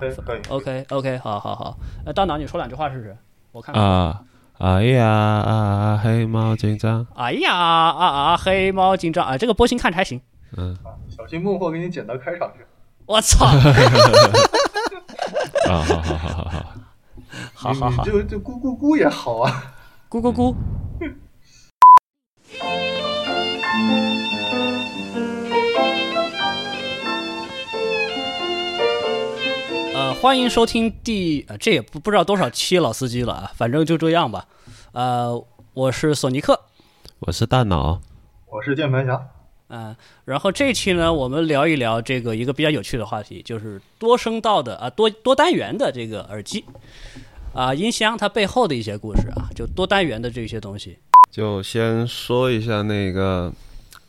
对，可以。OK OK，好好好。呃，大脑你说两句话试试，我看看。啊，哎呀啊，黑猫警长，哎呀啊啊，黑猫警长啊，这个波形看着还行。嗯，小心孟获给你剪到开场去。我操！啊，好好好好好好，好好就就咕咕咕也好啊。咕咕咕。欢迎收听第呃，这也不不知道多少期老司机了啊，反正就这样吧。呃，我是索尼克，我是大脑，我是键盘侠，嗯、然后这期呢，我们聊一聊这个一个比较有趣的话题，就是多声道的啊多多单元的这个耳机啊、音箱它背后的一些故事啊，就多单元的这些东西。就先说一下那个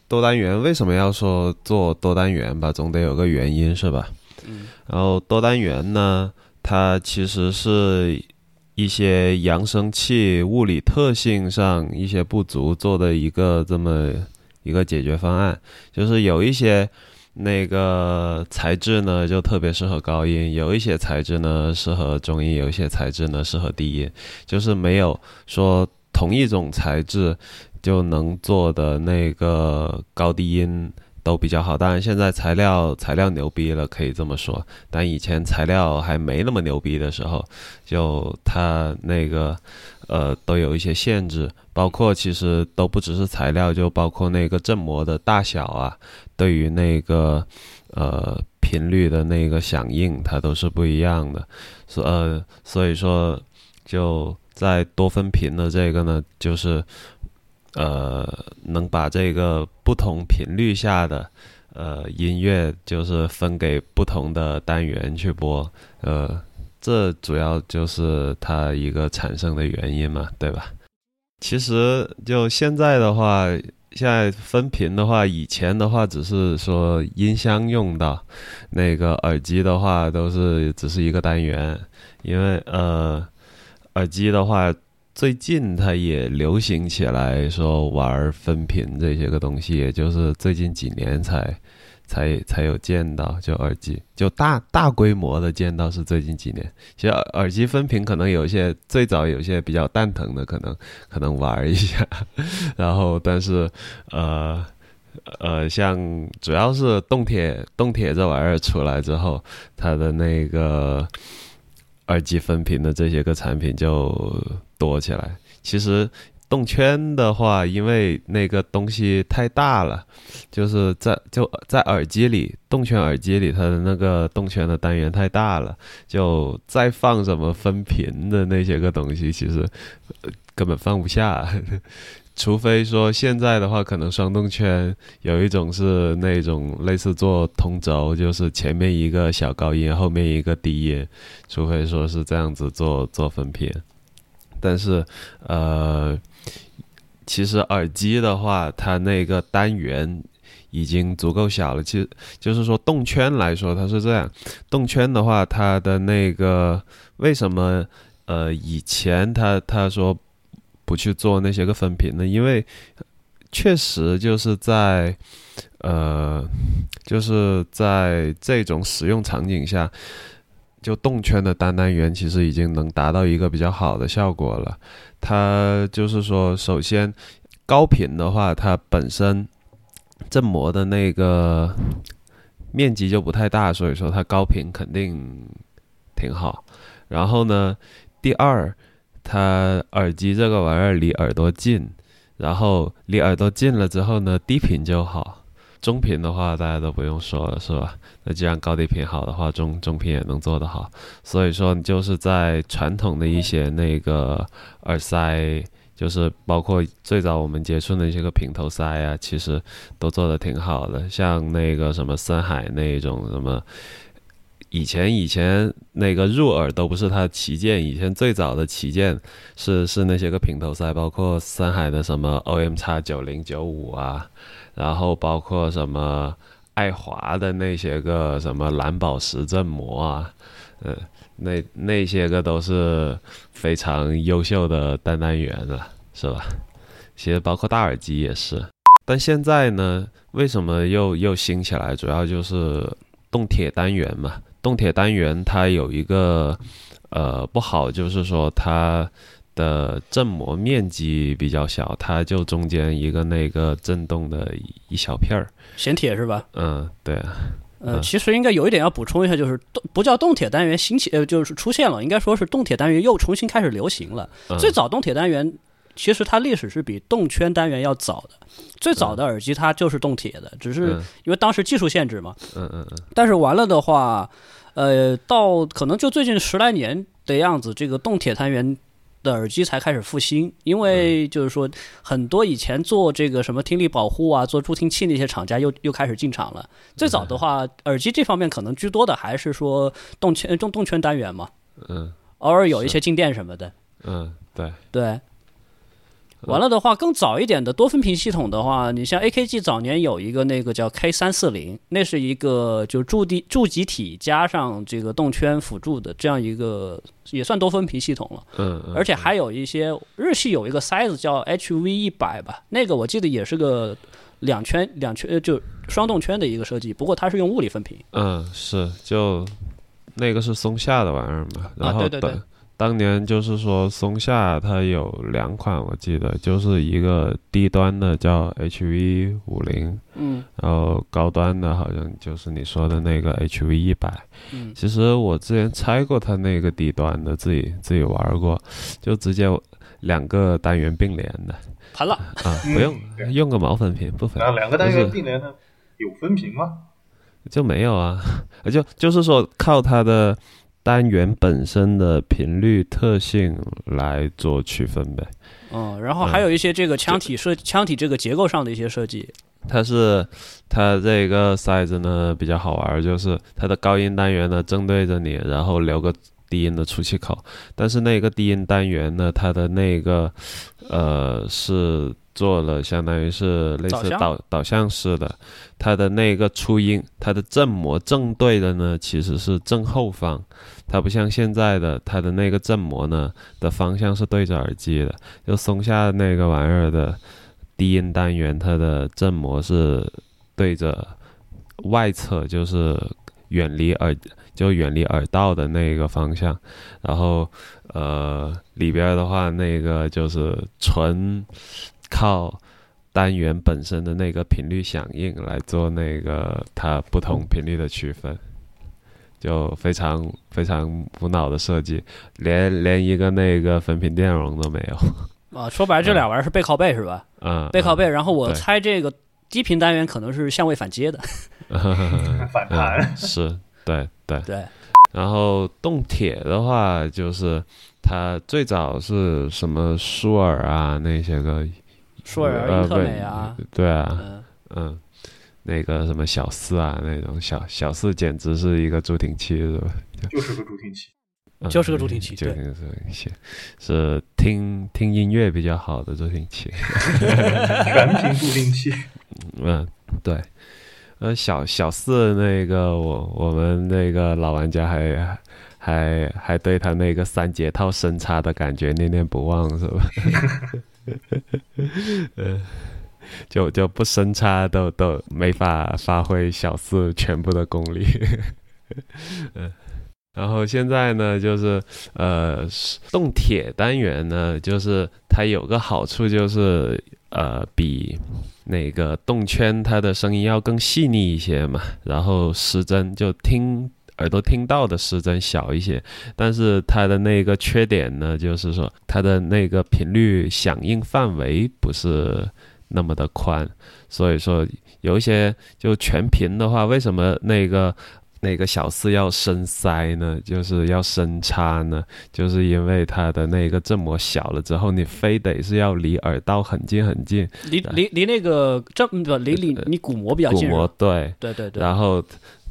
多单元为什么要说做多单元吧，总得有个原因是吧？然后多单元呢，它其实是一些扬声器物理特性上一些不足做的一个这么一个解决方案，就是有一些那个材质呢就特别适合高音，有一些材质呢适合中音，有一些材质呢适合低音，就是没有说同一种材质就能做的那个高低音都比较好。当然，现在材料材料牛逼了，可以这么说。但以前材料还没那么牛逼的时候，就它那个呃都有一些限制，包括其实都不只是材料，就包括那个振膜的大小啊，对于那个呃频率的那个响应，它都是不一样的。所呃所以说就在多分频的这个呢，就是呃能把这个不同频率下的呃音乐，就是分给不同的单元去播，呃，这主要就是它一个产生的原因嘛，对吧？其实就现在的话，现在分频的话，以前的话只是说音箱用到，那个耳机的话都是只是一个单元，因为呃，耳机的话，最近它也流行起来说玩分频这些个东西，也就是最近几年才才才有见到，就耳机就大大规模的见到是最近几年。其实耳机分频可能有些最早有些比较蛋疼的，可能可能玩一下，然后但是呃。呃，像主要是动铁动铁这玩意儿出来之后，它的那个耳机分频的这些个产品就多起来。其实动圈的话，因为那个东西太大了，就是在就在耳机里，动圈耳机里它的那个动圈的单元太大了，就再放什么分频的那些个东西，其实、根本放不下。除非说现在的话，可能双动圈有一种是那种类似做同轴，就是前面一个小高音，后面一个低音，除非说是这样子做做分频。但是呃，其实耳机的话，它那个单元已经足够小了。其实就是说动圈来说，它是这样，动圈的话，它的那个为什么呃以前他他说不去做那些个分频呢？因为确实就是在呃，就是在这种使用场景下，就动圈的单单元其实已经能达到一个比较好的效果了。它就是说，首先高频的话，它本身振膜的那个面积就不太大，所以说它高频肯定挺好。然后呢，第二，它耳机这个玩意儿离耳朵近，然后离耳朵近了之后呢，低频就好。中频的话，大家都不用说了，是吧？那既然高低频好的话，中中频也能做得好。所以说，你就是在传统的一些那个耳塞，就是包括最早我们接触的一些个平头塞啊，其实都做得挺好的。像那个什么森海那种什么。以前以前那个入耳都不是它的旗舰，以前最早的旗舰是是那些个平头塞，包括森海的什么 OM 叉九零九五啊，然后包括什么爱华的那些个什么蓝宝石振膜啊，呃，那那些个都是非常优秀的单单元了，是吧？其实包括大耳机也是，但现在呢，为什么又又兴起来？主要就是动铁单元嘛。动铁单元它有一个呃不好，就是说它的振膜面积比较小，它就中间一个那个震动的一小片儿。显铁是吧？嗯，对啊，呃，嗯其实应该有一点要补充一下，就是动不叫动铁单元兴起，呃，就是出现了，应该说是动铁单元又重新开始流行了。嗯最早动铁单元其实它历史是比动圈单元要早的，最早的耳机它就是动铁的，只是嗯因为当时技术限制嘛。嗯嗯嗯但是完了的话，呃，到可能就最近十来年的样子，这个动铁单元的耳机才开始复兴，因为就是说很多以前做这个什么听力保护啊、做助听器那些厂家又又开始进场了。最早的话，耳机这方面可能居多的还是说动圈动动圈单元嘛，嗯。偶尔有一些静电什么的。嗯，对，对，完了的话，更早一点的多分屏系统的话，你像 AKG 早年有一个那个叫 K 三四零，那是一个就驻地驻集体加上这个动圈辅助的这样一个也算多分屏系统了。嗯嗯，而且还有一些日系有一个塞子叫 HV 一百吧，那个我记得也是个两圈两圈呃就双动圈的一个设计，不过它是用物理分屏。嗯是就那个是松下的玩意儿嘛，然后对对对当当年就是说松下它有两款，我记得就是一个低端的叫 HV 五零，嗯。然后高端的好像就是你说的那个 HV 一百。嗯。其实我之前拆过它那个低端的，自己自己玩过，就直接两个单元并联的。盘了，啊，嗯。不用对用个毛分屏不分啊，两个单元并联的有分屏吗？就没有啊，就就是说靠它的单元本身的频率特性来做区分呗。嗯，然后还有一些这个腔体设腔体这个结构上的一些设计。它是它这个塞子呢比较好玩儿，就是它的高音单元呢正对着你，然后留个低音的出气口。但是那个低音单元呢，它的那个呃是做了相当于是类似导向？导导向式的，它的那个初音，它的振膜正对的呢其实是正后方，它不像现在的它的那个振膜呢的方向是对着耳机的，就松下那个玩意儿的低音单元，它的振膜是对着外侧，就是远离耳就远离耳道的那个方向，然后呃里边的话，那个就是纯靠单元本身的那个频率响应来做那个它不同频率的区分。就非常非常无脑的设计，连连一个那个分频电容都没有。啊，说白了，这俩玩意儿是背靠背是吧？嗯，背靠背，然后我猜这个低频单元可能是相位反接的。嗯 反弹嗯是，对对。对，然后动铁的话，就是它最早是什么舒尔啊那些个，舒尔、呃英特美啊，不对啊，嗯，嗯，那个什么小四啊那种小小四简直是一个助听器是吧？就是个助听器。嗯就是个助听器对就是个助听器，是听听音乐比较好的助听器。全屏助听器，嗯，对，呃，小小四那个，我我们那个老玩家还还还对他那个三节套声插的感觉念念不忘，是吧？呃，就就不深插都都没法发挥小四全部的功力。嗯。然后现在呢，就是呃，动铁单元呢，就是它有个好处，就是呃，比那个动圈它的声音要更细腻一些嘛，然后失真就听耳朵听到的失真小一些，但是它的那个缺点呢，就是说它的那个频率响应范围不是那么的宽，所以说有一些就全频的话，为什么那个？那个小四要深塞呢，就是要深插呢，就是因为它的那个振膜小了之后，你非得是要离耳道很近很近，离离离那个这不离离你鼓膜比较近鼓，膜对，对对对，然后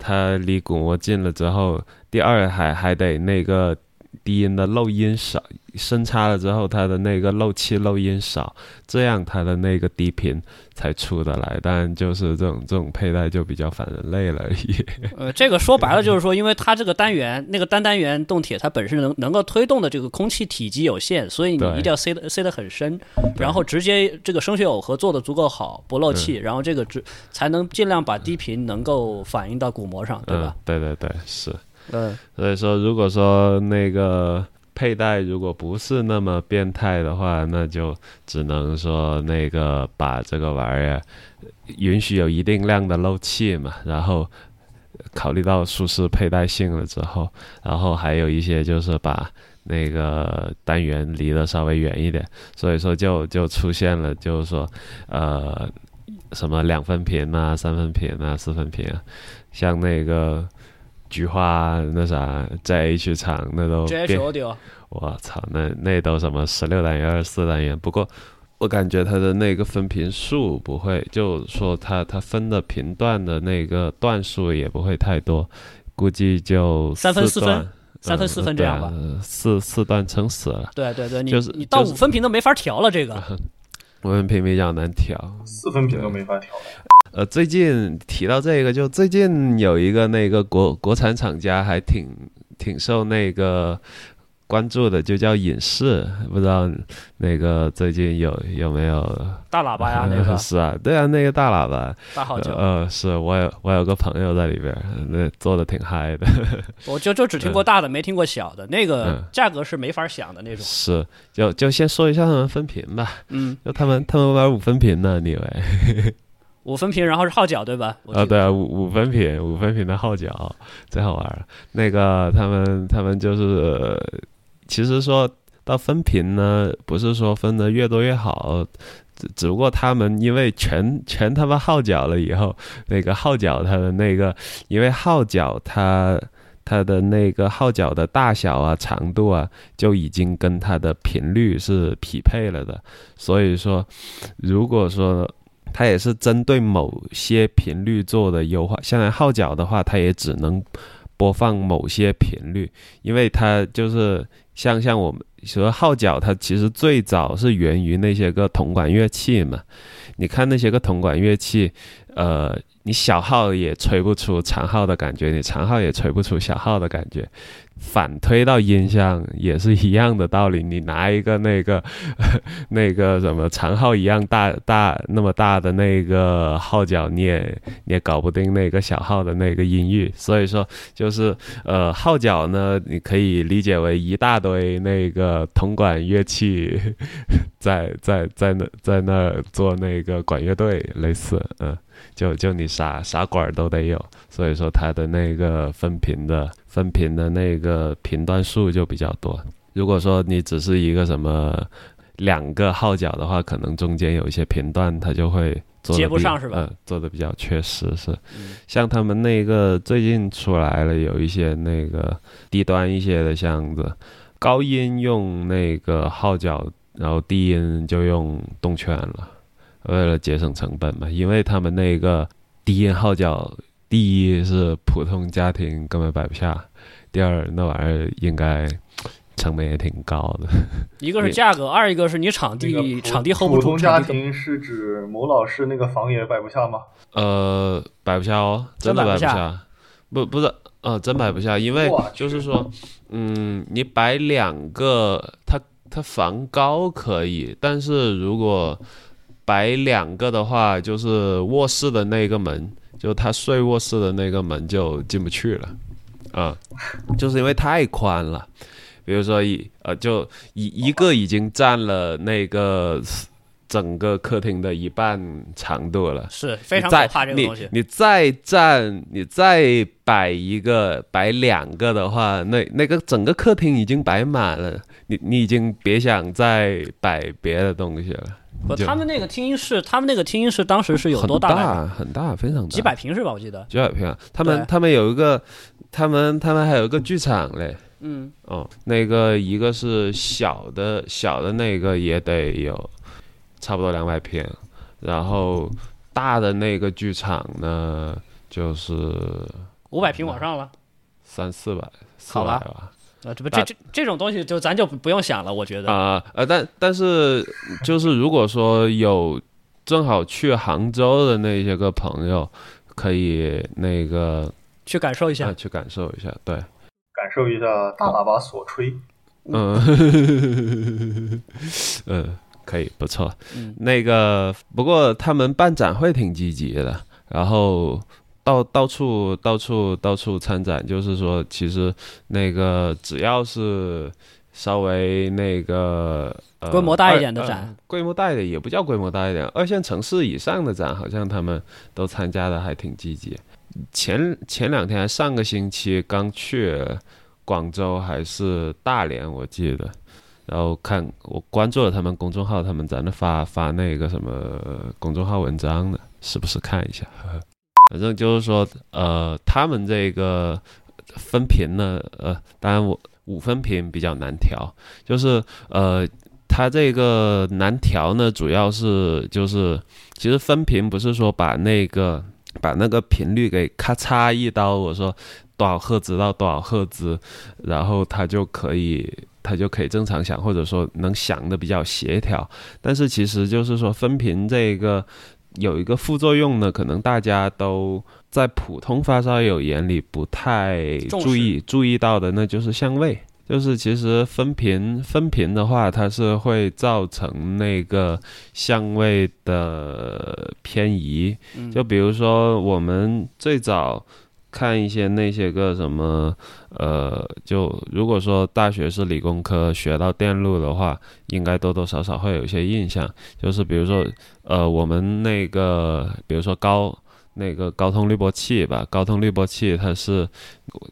它离鼓膜近了之后，第二还还得那个低音的漏音少，深插了之后，它的那个漏气漏音少，这样它的那个低频才出得来。但就是这种这种佩戴就比较反人类了而已。呃，这个说白了就是说，因为它这个单元那个单单元动铁，它本身能能够推动的这个空气体积有限，所以你一定要塞得塞得很深，然后直接这个声学耦合做的足够好，不漏气，然后这个只才能尽量把低频能够反映到鼓膜上，对吧？嗯？对对对，是。嗯，所以说，如果说那个佩戴如果不是那么变态的话，那就只能说那个把这个玩意儿允许有一定量的漏气嘛，然后考虑到舒适佩戴性了之后，然后还有一些就是把那个单元离得稍微远一点，所以说就就出现了，就是说呃什么两分频啊、三分频啊、四分频啊，像那个。菊花那啥在 H 厂那都变我操，那那都什么十六单元、二十四单元？不过我感觉它的那个分频数不会，就说它它分的频段的那个段数也不会太多，估计就三分四分三分四分这样吧。嗯啊四四段撑死了，对对对，你就是你到五分频都没法调了，这个 五分频比较难调。四分频都没法调了。呃，最近提到这个，就最近有一个那个国国产厂家还挺挺受那个关注的，就叫影视，不知道那个最近有有没有？大喇叭呀，那个是啊，对啊，那个大喇叭，大号酒，呃，是我有我有个朋友在里边儿，那做的挺嗨的，我就就只听过大的，没听过小的，那个嗯价格是没法想的那种。是，就就先说一下他们分频吧，嗯，就他们他们玩五分频呢，你以为？五分频，然后是号角对吧？啊，对啊，五五分频，五分频的号角最好玩了。那个他们他们就是，其实说到分频呢，不是说分的越多越好，只只不过他们因为全全他妈号角了以后，那个号角它的那个，因为号角它。它的那个号角的大小啊、长度啊，就已经跟它的频率是匹配了的。所以说，如果说它也是针对某些频率做的优化。像号角的话，它也只能播放某些频率，因为它就是像像我们说号角，它其实最早是源于那些个铜管乐器嘛。你看那些个铜管乐器，呃，你小号也吹不出长号的感觉，你长号也吹不出小号的感觉。反推到音箱也是一样的道理，你拿一个那个 那个什么长号一样大大那么大的那个号角，你也你也搞不定那个小号的那个音域。所以说，就是呃号角呢，你可以理解为一大堆那个铜管乐器 在在在那在那儿做那个管乐队，类似嗯。就就你啥啥管都得有，所以说它的那个分频的分频的那个频段数就比较多。如果说你只是一个什么两个号角的话，可能中间有一些频段它就会做接不上是吧嗯，做的比较缺失是。嗯像他们那个最近出来了，有一些那个低端一些的箱子，高音用那个号角，然后低音就用动圈了。为了节省成本嘛，因为他们那个低音号角，第一是普通家庭根本摆不下，第二那玩意儿应该成本也挺高的。一个是价格，二一个是你场地场地 hold 不住，普通家庭是指某老师那个房也摆不下吗？呃，摆不下哦，真的摆不下。不，不是，呃，真摆不下，因为就是说，嗯，你摆两个，它它房高可以，但是如果摆两个的话，就是卧室的那个门，就他睡卧室的那个门就进不去了，啊、就是因为太宽了。比如说一呃，就一一个已经占了那个整个客厅的一半长度了。是非常可怕这个东西你。再站，你再摆一个、摆两个的话，那那个整个客厅已经摆满了，你你已经别想再摆别的东西了。不，他们那个听音室，他们那个听音室当时是有多大很？大很大，非常大，几百平是吧？我记得。几百平啊。他们他们有一个，他们他们还有一个剧场嘞。嗯，哦，那个一个是小的，小的那个也得有差不多两百平，然后大的那个剧场呢，就是五百平往上了。三四百，四百吧。啊，这不这这这种东西就咱就不不用想了，我觉得。啊呃，但但是就是如果说有正好去杭州的那些个朋友，可以那个去感受一下啊。去感受一下，对，感受一下大喇叭所吹。嗯，嗯，可以，不错。嗯那个不过他们办展会挺积极的，然后到到处到处到处参展，就是说，其实那个只要是稍微那个、呃、规模大一点的展呃规模大一点也不叫规模大一点，二线城市以上的展，好像他们都参加的还挺积极。前前两天还上个星期刚去广州还是大连，我记得。然后看我关注了他们公众号，他们在那发发那个什么公众号文章呢，时不时看一下。呵呵反正就是说，呃，他们这个分屏呢，呃，当然我五分屏比较难调，就是呃，它这个难调呢，主要是就是其实分屏不是说把那个把那个频率给咔嚓一刀，我说多少赫兹到多少赫兹，然后它就可以它就可以正常想，或者说能想的比较协调。但是其实就是说分频这个有一个副作用呢，可能大家都在普通发烧友眼里不太注意注意到的，那就是相位。就是其实分频分频的话，它是会造成那个相位的偏移。嗯就比如说我们最早看一些那些个什么，呃，就如果说大学是理工科学到电路的话，应该多多少少会有一些印象。就是比如说，呃，我们那个，比如说高那个高通滤波器吧，高通滤波器它是，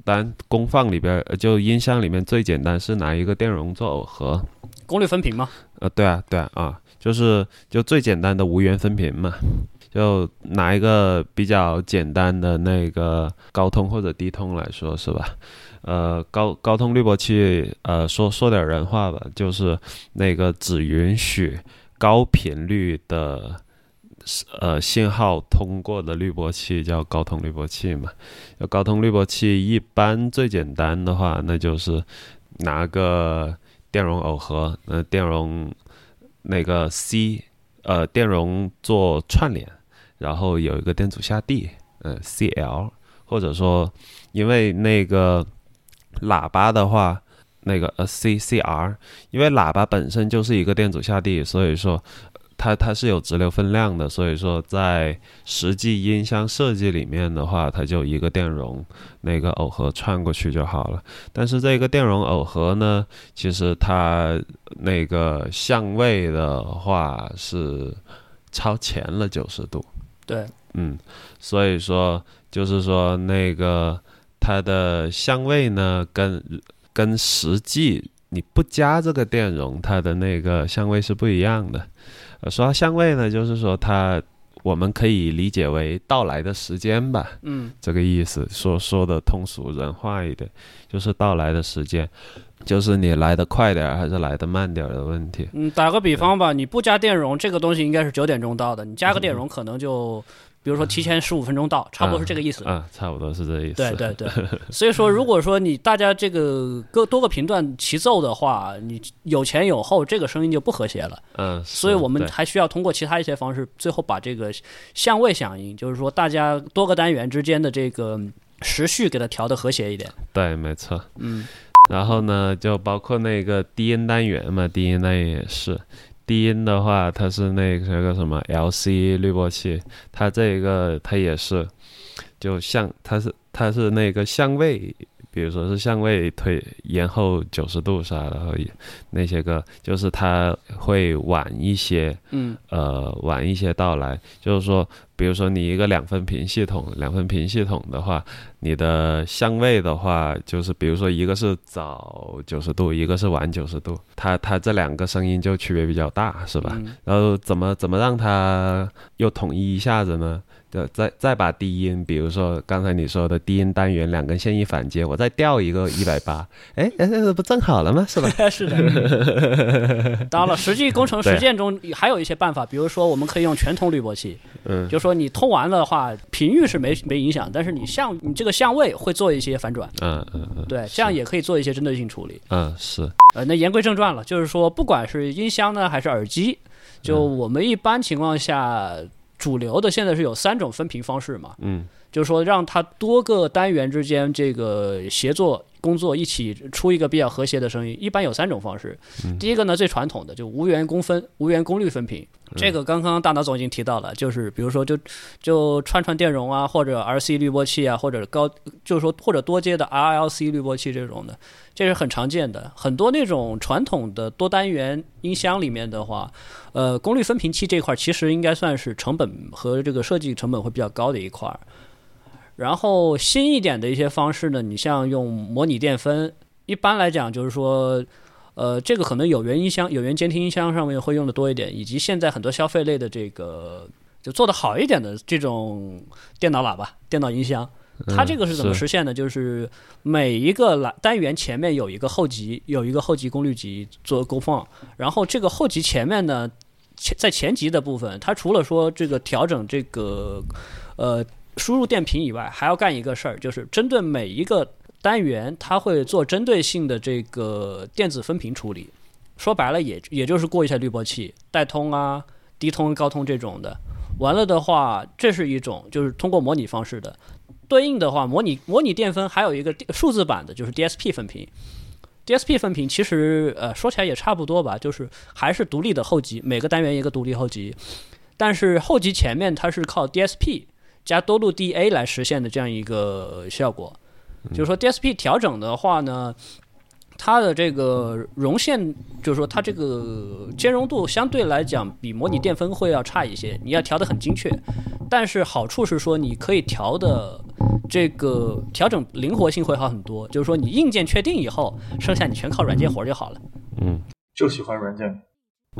当然功放里边呃就音箱里面最简单是拿一个电容做耦合，功率分频吗，呃，对啊，对啊，啊，就是就最简单的无源分频嘛，就拿一个比较简单的那个高通或者低通来说，是吧？呃，高高通滤波器，呃，说说点人话吧，就是那个只允许高频率的呃信号通过的滤波器叫高通滤波器嘛。高通滤波器一般最简单的话，那就是拿个电容耦合，呃，电容那个 C 呃电容做串联，然后有一个电阻下地，呃 CL，或者说因为那个喇叭的话，那个呃 CCR，因为喇叭本身就是一个电阻下地，所以说。它它是有直流分量的，所以说在实际音箱设计里面的话，它就一个电容那个耦合串过去就好了。但是这个电容耦合呢，其实它那个相位的话是超前了九十度，对，嗯，所以说就是说那个它的相位呢，跟跟实际你不加这个电容，它的那个相位是不一样的。呃，说到相位呢，就是说它我们可以理解为到来的时间吧，嗯，这个意思，说说的通俗人话一点，就是到来的时间，就是你来的快点儿还是来的慢点儿的问题。嗯，打个比方吧，你不加电容，这个东西应该是九点钟到的，你加个电容可能就，比如说提前十五分钟到，差不多是这个意思。啊、差不多是这意思。对对对，所以说，如果说你大家这个各多个频段齐奏的话，你有前有后，这个声音就不和谐了。嗯，所以我们还需要通过其他一些方式，最后把这个相位响应，就是说大家多个单元之间的这个时序给它调的和谐一点。对，没错。嗯，然后呢，就包括那个低音单元嘛，低音单元也是。低音的话，它是那个个什么 LC 滤波器，它这个它也是，就像它是它是那个相位，比如说是相位推延后九十度啥的，然后那些个就是它会晚一些，嗯呃晚一些到来，就是说，比如说你一个两分频系统，两分频系统的话，你的相位的话，就是比如说一个是早九十度，一个是晚九十度，它它这两个声音就区别比较大，是吧？嗯然后怎么怎么让它又统一一下子呢？就再再把低音，比如说刚才你说的低音单元两根线一反接，我再调一个 一百八，哎哎，这不正好了吗？是吧？是的。当然了，实际工程实践中还有一些办法，比如说我们可以用全通滤波器，嗯，就说你通完了的话，频率是没没影响，但是你相你这个相位会做一些反转，嗯嗯嗯，对，这样也可以做一些针对性处理。嗯是，呃，那言归正传了，就是说，不管是音箱呢，还是耳机，就嗯我们一般情况下，主流的现在是有三种分屏方式嘛，嗯。就是说让它多个单元之间这个协作工作一起出一个比较和谐的声音，一般有三种方式。第一个呢，最传统的就无源功分、无源功率分频。这个刚刚大脑总已经提到了，就是比如说就就串串电容啊，或者 RC 滤波器啊，或者高就是说或者多阶的 RLC 滤波器这种的，这是很常见的。很多那种传统的多单元音箱里面的话，呃，功率分频器这块其实应该算是成本和这个设计成本会比较高的一块儿。然后新一点的一些方式呢，你像用模拟电分，一般来讲就是说，呃，这个可能有源音箱、有源监听音箱上面会用的多一点，以及现在很多消费类的这个就做的好一点的这种电脑喇叭、电脑音箱，它这个是怎么实现的？就是每一个喇单元前面有一个后级，有一个后级功率级做功放，然后这个后级前面呢，前在前级的部分，它除了说这个调整这个呃。输入电频以外，还要干一个事儿，就是针对每一个单元，它会做针对性的这个电子分频处理。说白了，也也就是过一下滤波器，带通啊、低通、高通这种的。完了的话，这是一种就是通过模拟方式的。对应的话，模拟模拟电分还有一个数字版的，就是 DSP 分频。DSP 分频其实呃说起来也差不多吧，就是还是独立的后级，每个单元一个独立后级，但是后级前面它是靠 DSP。加多路 DA 来实现的这样一个效果，就是说 DSP 调整的话呢，它的这个容线，就是说它这个兼容度相对来讲比模拟电分会要差一些，你要调的很精确。但是好处是说你可以调的这个调整灵活性会好很多，就是说你硬件确定以后，剩下你全靠软件活就好了。嗯，就喜欢软件。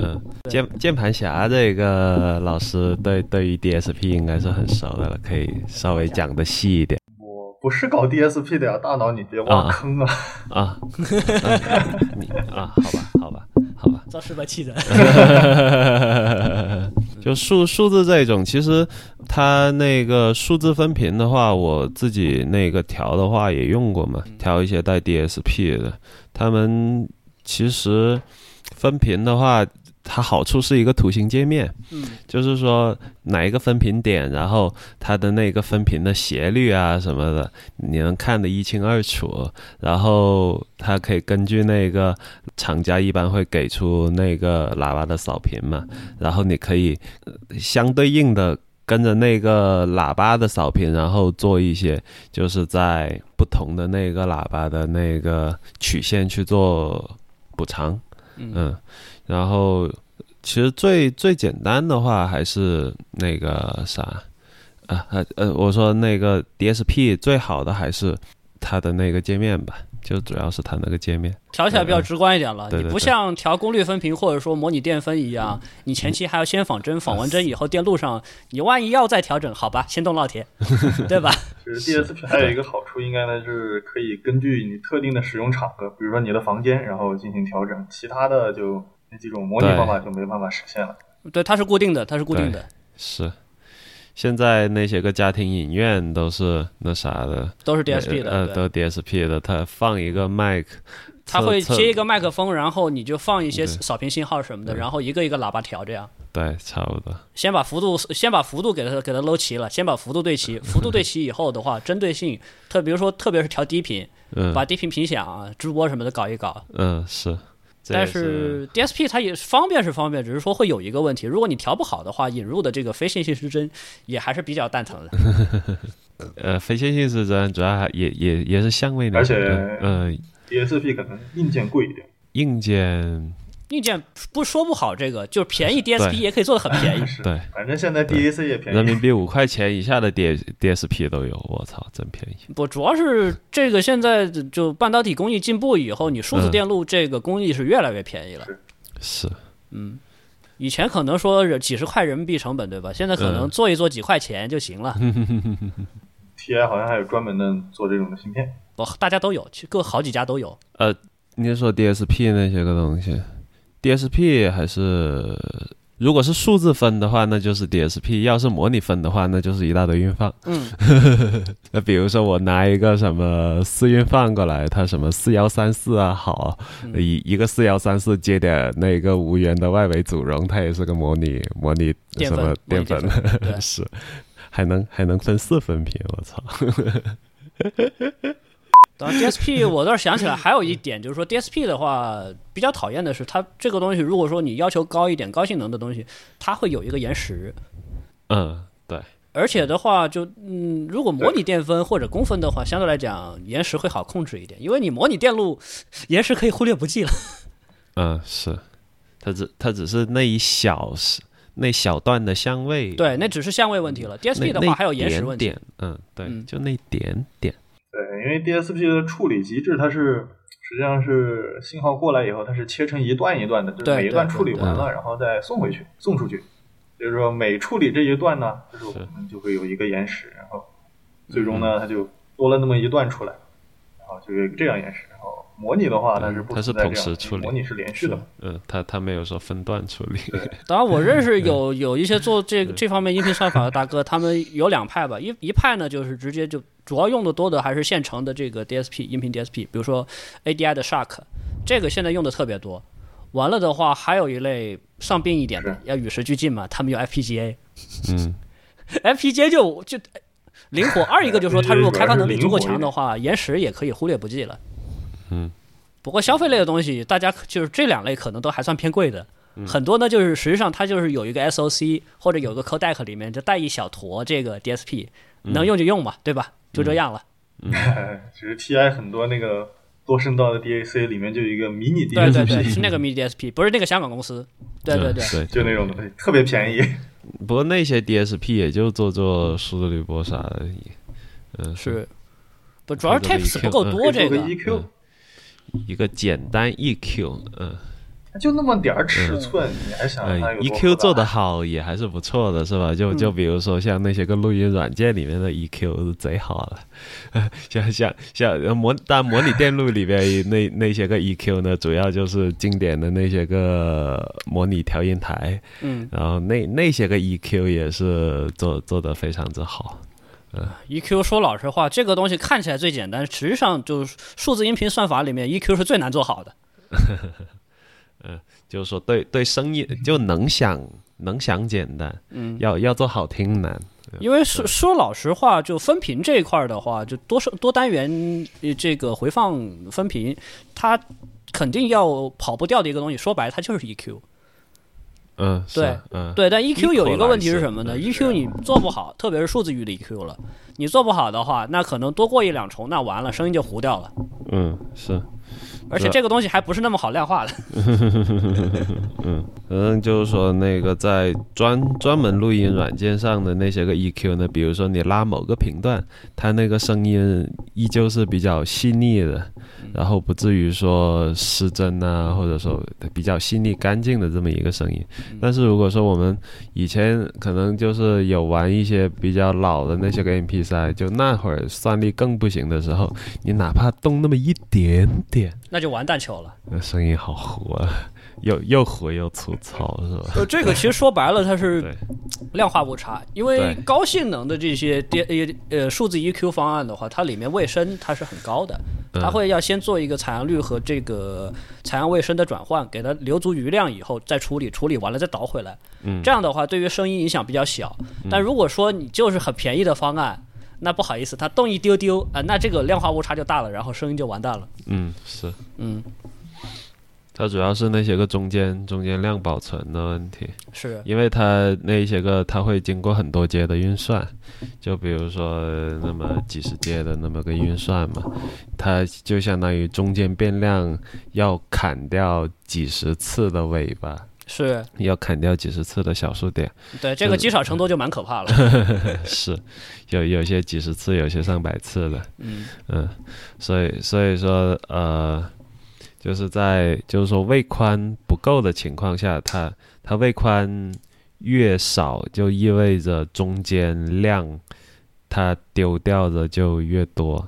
嗯，键键盘侠这个老师对对于 DSP 应该是很熟的了，可以稍微讲的细一点。我不是搞 DSP 的呀，大脑你别挖坑啊！啊，你啊，好吧，好吧，好吧，造示范器的。就数数字这种，其实它那个数字分频的话，我自己那个调的话也用过嘛，调一些带 DSP 的，他们其实分频的话。它好处是一个图形界面，嗯，就是说哪一个分频点，然后它的那个分频的斜率啊什么的，你能看得一清二楚。然后它可以根据那个厂家一般会给出那个喇叭的扫频嘛，然后你可以相对应的跟着那个喇叭的扫频，然后做一些就是在不同的那个喇叭的那个曲线去做补偿，嗯。然后，其实最最简单的话还是那个啥，啊呃呃，我说那个 DSP 最好的还是它的那个界面吧，就主要是它那个界面，调起来比较直观一点了。你不像调功率分频或者说模拟电分一样，你前期还要先仿真，仿完真以后电路上你万一要再调整，好吧，先动烙铁，对吧？其实 DSP 还有一个好处，应该呢是可以根据你特定的使用场合，比如说你的房间，然后进行调整，其他的就。那几种模拟方法就没办法实现了。对，它是固定的，它是固定的。是，现在那些个家庭影院都是那啥的，都是 DSP 的，呃，都 DSP 的。它放一个麦克，它会接一个麦克风，然后你就放一些扫频信号什么的，然后一个一个喇叭调这样。对，差不多。先把幅度，先把幅度给它给它搂齐了，先把幅度对齐。幅度对齐以后的话，针对性，特比如说，特别是调低频，嗯，把低频频响、直播什么的搞一搞。嗯，是。但是 DSP 它也方便是方便，只是说会有一个问题，如果你调不好的话，引入的这个非线性失真也还是比较蛋疼的。呃，非线性失真主要还也也也是相位的，而且呃，DSP 可能硬件贵一点，硬件。硬件不说不好，这个就是便宜 DSP 也可以做的很便宜。对，反正现在 DAC 也便宜，人民币五块钱以下的 D DSP 都有，我操，真便宜。不，主要是这个现在就半导体工艺进步以后，你数字电路这个工艺是越来越便宜了。是，嗯，以前可能说几十块人民币成本，对吧？现在可能做一做几块钱就行了。TI 好像还有专门的做这种的芯片，不，大家都有，其实各好几家都有。呃，你说 DSP 那些个东西。DSP 还是，如果是数字分的话，那就是 DSP；要是模拟分的话，那就是一大堆运放。嗯，那比如说我拿一个什么四运放过来，它什么四幺三四啊，好，一一个四幺三四接点那个无源的外围阻容，它也是个模拟模拟什么淀粉，是，还能还能分四分频，我操！当然 DSP 我倒是想起来还有一点，就是说 DSP 的话比较讨厌的是，它这个东西如果说你要求高一点、高性能的东西，它会有一个延时。嗯，对。而且的话，就嗯，如果模拟电分或者公分的话，相对来讲延时会好控制一点，因为你模拟电路延时可以忽略不计了。嗯，是，它只它只是那一小时那小段的相位，对，那只是相位问题了。DSP 的话还有延时问题，嗯，对，就那点点。对，因为 DSP 的处理机制，它是实际上是信号过来以后，它是切成一段一段的，就是每一段处理完了，然后再送回去，送出去。就是说，每处理这一段呢，就是我们就会有一个延时，然后最终呢，它就多了那么一段出来，然后就有这样延时。然后模拟的话，它是不它是同时处理，模拟是连续的。嗯，它它没有说分段处理。当然，我认识有有一些做这这方面音频算法的大哥，他们有两派吧。一一派呢，就是直接就主要用的多的还是现成的这个 DSP 音频 DSP，比如说 ADI 的 Shark，这个现在用的特别多。完了的话，还有一类上病一点的，要与时俱进嘛。他们用 FPGA，嗯，FPGA 就就灵活。二一个就是说，它如果开发能力足够强的话，延时也可以忽略不计了。嗯，不过消费类的东西，大家就是这两类可能都还算偏贵的。很多呢，就是实际上它就是有一个 SOC 或者有个 codec 里面就带一小坨这个 DSP，能用就用嘛，对吧？就这样了。嗯，其实 TI 很多那个。多声道的 DAC 里面就有一个迷你 DSP，对对对，是那个迷你 DSP，不是那个香港公司，对对对，就那种东西，特别便宜。不过那些 DSP 也就做做数字滤波啥的，嗯，是，不主要 Tapes 不够多，这个。EQ，一个简单 EQ，嗯。就那么点儿尺寸，你还想？EQ 做的好也还是不错的，是吧？就就比如说像那些个录音软件里面的 EQ 是贼好了，像像像模但模拟电路里边那那些个 EQ 呢，主要就是经典的那些个模拟调音台，嗯，然后那那些个 EQ 也是做做的非常之好。嗯，EQ 说老实话，这个东西看起来最简单，实际上就是数字音频算法里面 EQ 是最难做好的。嗯，就是说，对对，声音就能想能想简单，嗯，要要做好听难。因为说说老实话，就分频这一块的话，就多声多单元这个回放分频，它肯定要跑不掉的一个东西。说白了，它就是 EQ。嗯，对，嗯，对，但 EQ 有一个问题是什么呢？EQ 你做不好，特别是数字域的 EQ 了，你做不好的话，那可能多过一两重，那完了，声音就糊掉了。嗯，是。而且这个东西还不是那么好量化的。嗯，嗯，就是说那个在专专门录音软件上的那些个 EQ 呢，比如说你拉某个频段，它那个声音依旧是比较细腻的，然后不至于说失真啊，或者说比较细腻干净的这么一个声音。但是如果说我们以前可能就是有玩一些比较老的那些个 MP3，就那会儿算力更不行的时候，你哪怕动那么一点点。那就完蛋球了。那声音好糊啊，又又糊又粗糙，是吧？呃，这个其实说白了，它是量化误差。因为高性能的这些 D 呃数字 EQ 方案的话，它里面卫生它是很高的，它会要先做一个采样率和这个采样卫生的转换，给它留足余量以后再处理，处理完了再倒回来。嗯，这样的话对于声音影响比较小。但如果说你就是很便宜的方案。那不好意思，它动一丢丢啊，那这个量化误差就大了，然后声音就完蛋了。嗯，是，嗯，它主要是那些个中间中间量保存的问题，是因为它那些个它会经过很多阶的运算，就比如说那么几十阶的那么个运算嘛，它就相当于中间变量要砍掉几十次的尾巴。是要砍掉几十次的小数点，对这个积少成多就蛮可怕了。是，有有些几十次，有些上百次的。嗯嗯，所以所以说呃，就是在就是说位宽不够的情况下，它它位宽越少，就意味着中间量它丢掉的就越多。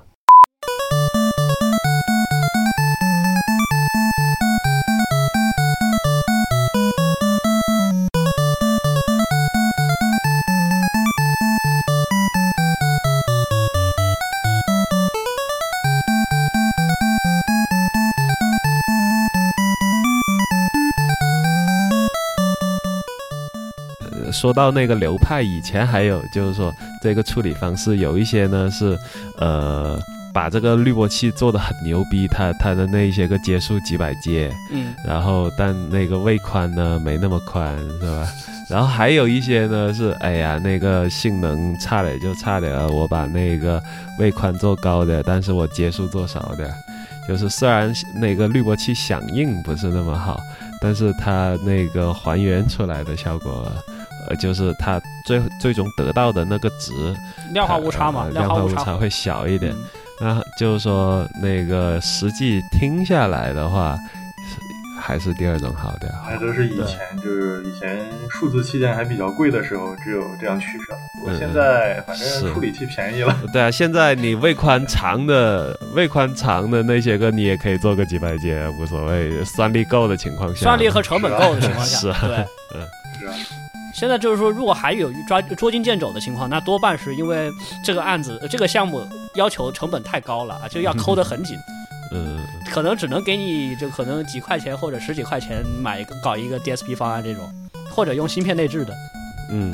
说到那个流派，以前还有就是说这个处理方式，有一些呢是，呃，把这个滤波器做的很牛逼，它它的那些个接数几百阶，嗯，然后但那个位宽呢没那么宽，是吧？然后还有一些呢是，哎呀，那个性能差点就差点，我把那个位宽做高的，但是我接数做少点，就是虽然那个滤波器响应不是那么好，但是它那个还原出来的效果，呃，就是它最最终得到的那个值，量化误差嘛，量化误差会小一点。那就是说，那个实际听下来的话。还是第二种好的，还都是以前就是以前数字器件还比较贵的时候，只有这样取舍。我现在反正处理器便宜了。对啊，现在你位宽长的位宽长的那些个，你也可以做个几百阶，无所谓。算力够的情况下，算力和成本够的情况下，是对，嗯。现在就是说，如果还有抓捉襟见肘的情况，那多半是因为这个案子这个项目要求成本太高了啊，就要抠得很紧。嗯，可能只能给你就可能几块钱或者十几块钱买一个搞一个 DSP 方案这种，或者用芯片内置的。嗯，